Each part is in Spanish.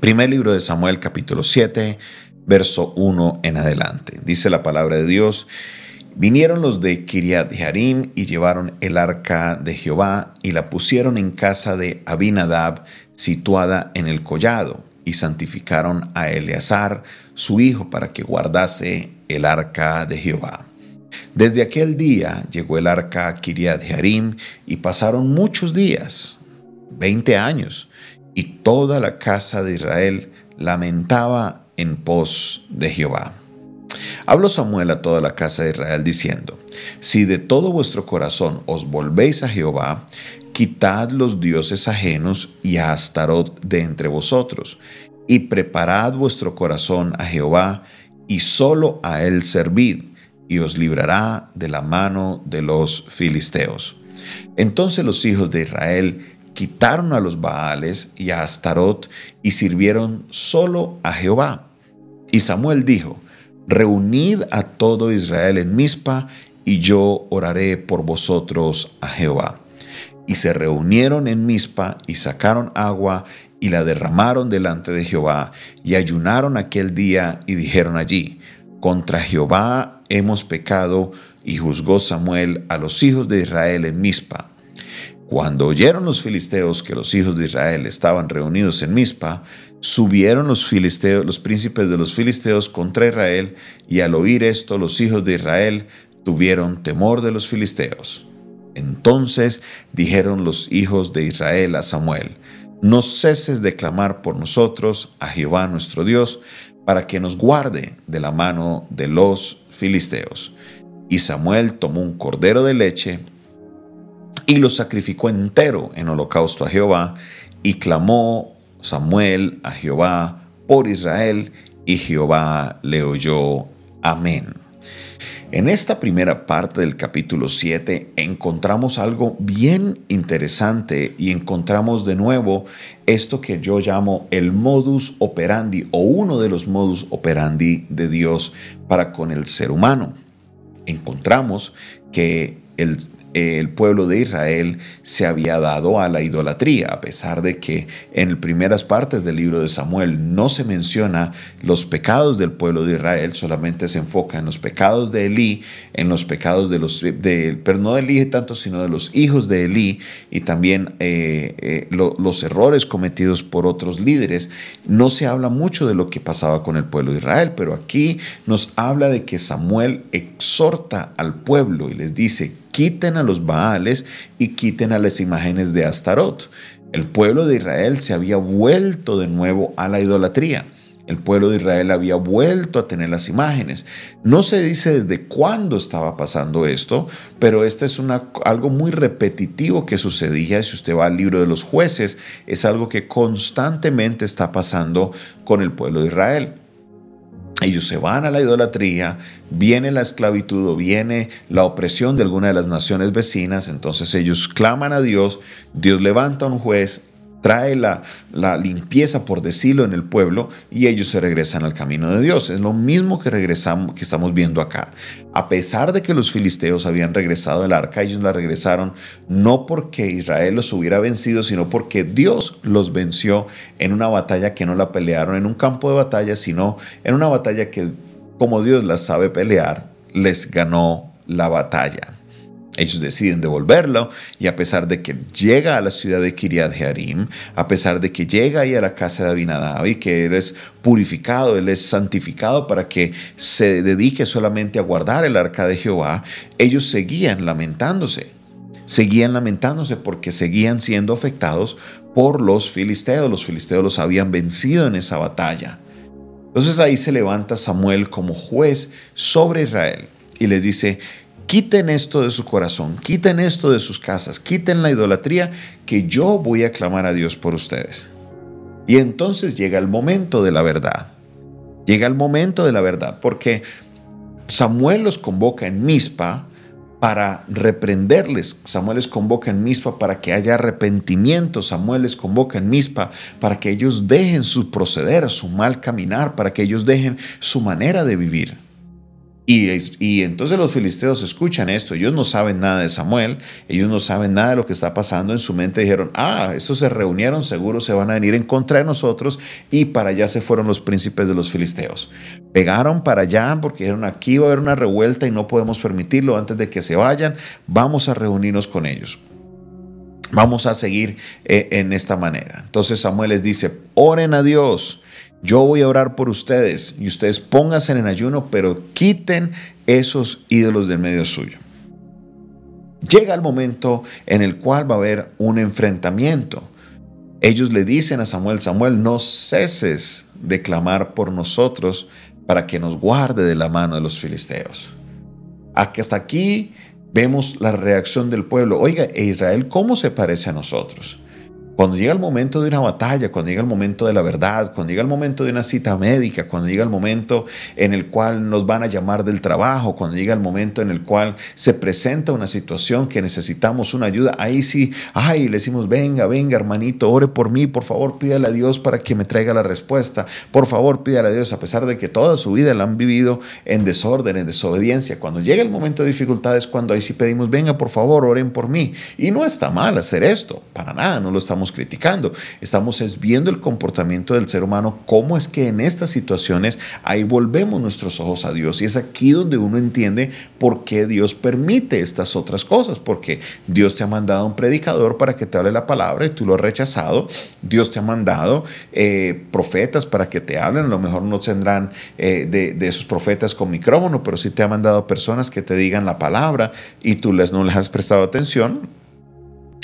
Primer libro de Samuel capítulo 7, verso 1 en adelante. Dice la palabra de Dios. Vinieron los de Kiriat Jearim y llevaron el arca de Jehová y la pusieron en casa de Abinadab, situada en el collado, y santificaron a Eleazar, su hijo, para que guardase el arca de Jehová. Desde aquel día llegó el arca a Kiriat Jearim y pasaron muchos días, veinte años, y toda la casa de Israel lamentaba en pos de Jehová. Habló Samuel a toda la casa de Israel diciendo, Si de todo vuestro corazón os volvéis a Jehová, quitad los dioses ajenos y a Astarot de entre vosotros, y preparad vuestro corazón a Jehová, y solo a él servid, y os librará de la mano de los filisteos. Entonces los hijos de Israel quitaron a los Baales y a Astarot y sirvieron solo a Jehová. Y Samuel dijo, reunid a todo Israel en Mizpa, y yo oraré por vosotros a Jehová. Y se reunieron en Mizpa y sacaron agua y la derramaron delante de Jehová, y ayunaron aquel día y dijeron allí, contra Jehová hemos pecado, y juzgó Samuel a los hijos de Israel en Mizpa. Cuando oyeron los filisteos que los hijos de Israel estaban reunidos en Mizpa, subieron los filisteos, los príncipes de los filisteos contra Israel, y al oír esto los hijos de Israel tuvieron temor de los filisteos. Entonces dijeron los hijos de Israel a Samuel, no ceses de clamar por nosotros a Jehová nuestro Dios, para que nos guarde de la mano de los filisteos. Y Samuel tomó un cordero de leche y lo sacrificó entero en holocausto a Jehová, y clamó Samuel a Jehová por Israel, y Jehová le oyó. Amén. En esta primera parte del capítulo 7 encontramos algo bien interesante y encontramos de nuevo esto que yo llamo el modus operandi o uno de los modus operandi de Dios para con el ser humano. Encontramos que el el pueblo de Israel se había dado a la idolatría, a pesar de que en primeras partes del libro de Samuel no se menciona los pecados del pueblo de Israel, solamente se enfoca en los pecados de Elí, en los pecados de los, de, pero no de Elí tanto, sino de los hijos de Elí y también eh, eh, los errores cometidos por otros líderes. No se habla mucho de lo que pasaba con el pueblo de Israel, pero aquí nos habla de que Samuel exhorta al pueblo y les dice, quiten a los Baales y quiten a las imágenes de Astarot. El pueblo de Israel se había vuelto de nuevo a la idolatría. El pueblo de Israel había vuelto a tener las imágenes. No se dice desde cuándo estaba pasando esto, pero esto es una, algo muy repetitivo que sucedía. Si usted va al libro de los jueces, es algo que constantemente está pasando con el pueblo de Israel ellos se van a la idolatría, viene la esclavitud o viene la opresión de alguna de las naciones vecinas, entonces ellos claman a Dios, Dios levanta a un juez, trae la, la, limpieza, por decirlo, en el pueblo y ellos se regresan al camino de Dios. Es lo mismo que regresamos, que estamos viendo acá. A pesar de que los filisteos habían regresado el arca, ellos la regresaron no porque Israel los hubiera vencido, sino porque Dios los venció en una batalla que no la pelearon en un campo de batalla, sino en una batalla que, como Dios la sabe pelear, les ganó la batalla. Ellos deciden devolverlo y a pesar de que llega a la ciudad de Kiriat Jearim, a pesar de que llega ahí a la casa de Abinadab y que él es purificado, él es santificado para que se dedique solamente a guardar el arca de Jehová, ellos seguían lamentándose. Seguían lamentándose porque seguían siendo afectados por los filisteos. Los filisteos los habían vencido en esa batalla. Entonces ahí se levanta Samuel como juez sobre Israel y les dice, quiten esto de su corazón, quiten esto de sus casas, quiten la idolatría, que yo voy a clamar a Dios por ustedes. Y entonces llega el momento de la verdad. Llega el momento de la verdad, porque Samuel los convoca en Mispa para reprenderles. Samuel les convoca en Mispa para que haya arrepentimiento. Samuel les convoca en Mispa para que ellos dejen su proceder, su mal caminar, para que ellos dejen su manera de vivir. Y, entonces los filisteos escuchan esto, ellos no saben nada de Samuel, ellos no saben nada de lo que está pasando en su mente, dijeron, ah, estos se reunieron, seguro se van a venir en contra de nosotros y para allá se fueron los príncipes de los filisteos. Pegaron para allá porque dijeron, aquí va a haber una revuelta y no podemos permitirlo. Antes de que se vayan, vamos a reunirnos con ellos. Vamos a seguir eh, en esta manera. Entonces Samuel les dice, oren a Dios yo voy a orar por ustedes y ustedes pónganse en ayuno, pero quiten esos ídolos del medio suyo. Llega el momento en el cual va a haber un enfrentamiento. Ellos le dicen a Samuel, Samuel, no ceses de clamar por nosotros para que nos guarde de la mano de los filisteos. Hasta aquí vemos la reacción del pueblo. Oiga, Israel, ¿cómo se parece a nosotros? Cuando llega el momento de una batalla, cuando llega el momento de la verdad, cuando llega el momento de una cita médica, cuando llega el momento en el cual nos van a llamar del trabajo, cuando llega el momento en el cual se presenta una situación que necesitamos una ayuda, ahí sí, ay, le decimos, venga, venga, hermanito, ore por mí, por favor, pídale a Dios para que me traiga la respuesta. Por favor, pídale a Dios, a pesar de que toda su vida la han vivido en desorden, en desobediencia. Cuando llega el momento de dificultades, cuando ahí sí pedimos, venga, por favor, oren por mí. Y no está mal hacer esto, para nada, no lo estamos criticando, estamos viendo el comportamiento del ser humano, cómo es que en estas situaciones ahí volvemos nuestros ojos a Dios. Y es aquí donde uno entiende por qué Dios permite estas otras cosas, porque Dios te ha mandado un predicador para que te hable la palabra y tú lo has rechazado. Dios te ha mandado eh, profetas para que te hablen, a lo mejor no tendrán eh, de, de, esos profetas con micrófono, pero sí te ha mandado personas que te digan la palabra y tú les, no les has prestado atención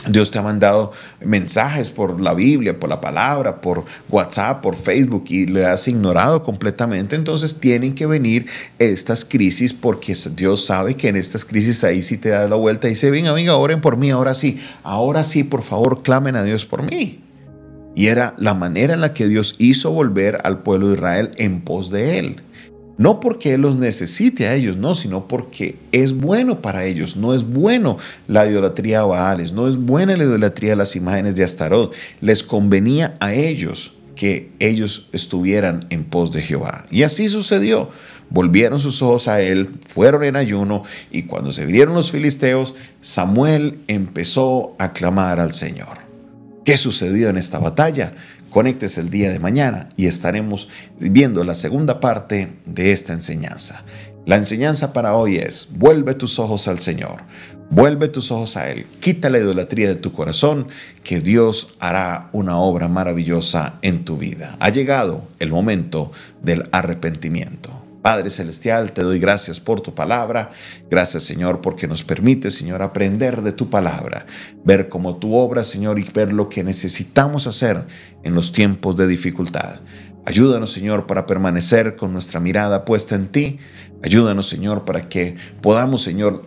Dios te ha mandado mensajes por la Biblia, por la palabra, por WhatsApp, por Facebook y le has ignorado completamente. Entonces tienen que venir estas crisis porque Dios sabe que en estas crisis ahí sí te da la vuelta y dice, ven amiga, oren por mí, ahora sí, ahora sí, por favor, clamen a Dios por mí. Y era la manera en la que Dios hizo volver al pueblo de Israel en pos de él. No porque Él los necesite a ellos, no, sino porque es bueno para ellos. No es bueno la idolatría a Baales, no es buena la idolatría a las imágenes de Astarot. Les convenía a ellos que ellos estuvieran en pos de Jehová. Y así sucedió. Volvieron sus ojos a él, fueron en ayuno, y cuando se vieron los filisteos, Samuel empezó a clamar al Señor. ¿Qué sucedió en esta batalla? Conectes el día de mañana y estaremos viendo la segunda parte de esta enseñanza. La enseñanza para hoy es, vuelve tus ojos al Señor, vuelve tus ojos a Él, quita la idolatría de tu corazón, que Dios hará una obra maravillosa en tu vida. Ha llegado el momento del arrepentimiento. Padre Celestial, te doy gracias por tu palabra. Gracias, Señor, porque nos permite, Señor, aprender de tu palabra, ver cómo tu obra, Señor, y ver lo que necesitamos hacer en los tiempos de dificultad. Ayúdanos, Señor, para permanecer con nuestra mirada puesta en ti. Ayúdanos, Señor, para que podamos, Señor,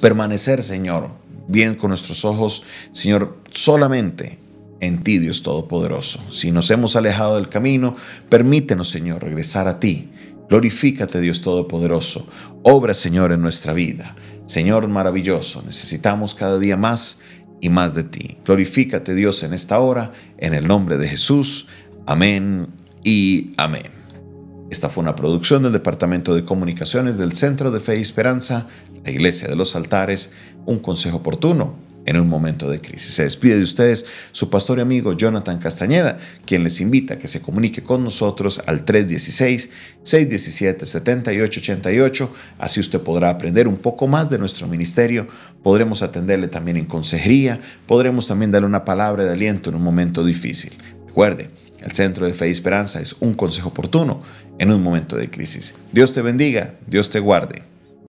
permanecer, Señor, bien con nuestros ojos, Señor, solamente en ti, Dios Todopoderoso. Si nos hemos alejado del camino, permítenos, Señor, regresar a ti Glorifícate Dios Todopoderoso. Obra Señor en nuestra vida. Señor maravilloso, necesitamos cada día más y más de ti. Glorifícate Dios en esta hora, en el nombre de Jesús. Amén y amén. Esta fue una producción del Departamento de Comunicaciones del Centro de Fe y Esperanza, la Iglesia de los Altares, un consejo oportuno en un momento de crisis. Se despide de ustedes su pastor y amigo Jonathan Castañeda, quien les invita a que se comunique con nosotros al 316-617-7888. Así usted podrá aprender un poco más de nuestro ministerio. Podremos atenderle también en consejería. Podremos también darle una palabra de aliento en un momento difícil. Recuerde, el Centro de Fe y Esperanza es un consejo oportuno en un momento de crisis. Dios te bendiga, Dios te guarde.